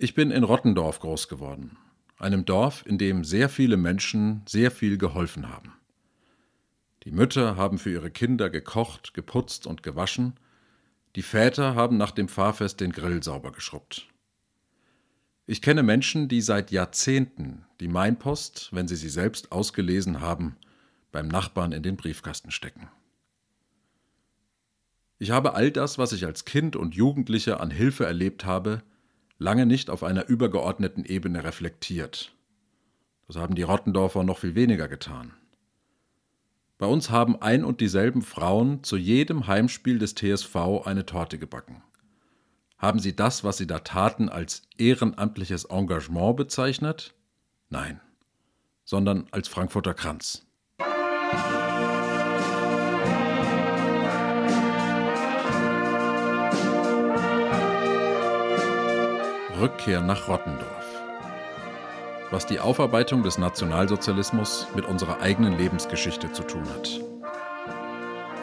Ich bin in Rottendorf groß geworden, einem Dorf, in dem sehr viele Menschen sehr viel geholfen haben. Die Mütter haben für ihre Kinder gekocht, geputzt und gewaschen, die Väter haben nach dem Fahrfest den Grill sauber geschrubbt. Ich kenne Menschen, die seit Jahrzehnten die Mainpost, wenn sie sie selbst ausgelesen haben, beim Nachbarn in den Briefkasten stecken. Ich habe all das, was ich als Kind und Jugendlicher an Hilfe erlebt habe, lange nicht auf einer übergeordneten Ebene reflektiert. Das haben die Rottendorfer noch viel weniger getan. Bei uns haben ein und dieselben Frauen zu jedem Heimspiel des TSV eine Torte gebacken. Haben sie das, was sie da taten, als ehrenamtliches Engagement bezeichnet? Nein, sondern als Frankfurter Kranz. Rückkehr nach Rottendorf. Was die Aufarbeitung des Nationalsozialismus mit unserer eigenen Lebensgeschichte zu tun hat.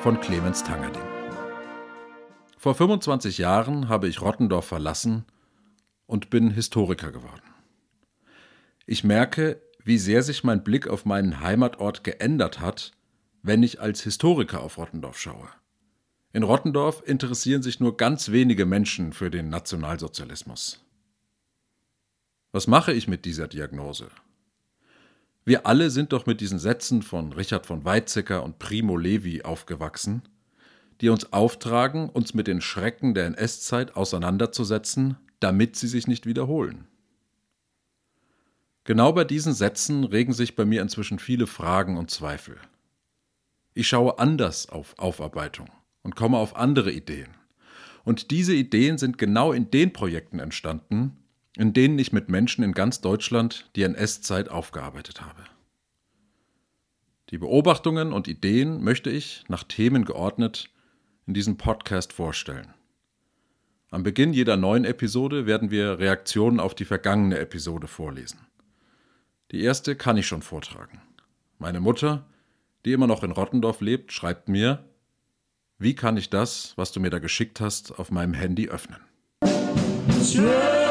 Von Clemens Tangerding. Vor 25 Jahren habe ich Rottendorf verlassen und bin Historiker geworden. Ich merke, wie sehr sich mein Blick auf meinen Heimatort geändert hat, wenn ich als Historiker auf Rottendorf schaue. In Rottendorf interessieren sich nur ganz wenige Menschen für den Nationalsozialismus. Was mache ich mit dieser Diagnose? Wir alle sind doch mit diesen Sätzen von Richard von Weizsäcker und Primo Levi aufgewachsen, die uns auftragen, uns mit den Schrecken der NS-Zeit auseinanderzusetzen, damit sie sich nicht wiederholen. Genau bei diesen Sätzen regen sich bei mir inzwischen viele Fragen und Zweifel. Ich schaue anders auf Aufarbeitung und komme auf andere Ideen. Und diese Ideen sind genau in den Projekten entstanden, in denen ich mit Menschen in ganz Deutschland die NS-Zeit aufgearbeitet habe. Die Beobachtungen und Ideen möchte ich, nach Themen geordnet, in diesem Podcast vorstellen. Am Beginn jeder neuen Episode werden wir Reaktionen auf die vergangene Episode vorlesen. Die erste kann ich schon vortragen. Meine Mutter, die immer noch in Rottendorf lebt, schreibt mir, wie kann ich das, was du mir da geschickt hast, auf meinem Handy öffnen? Sure.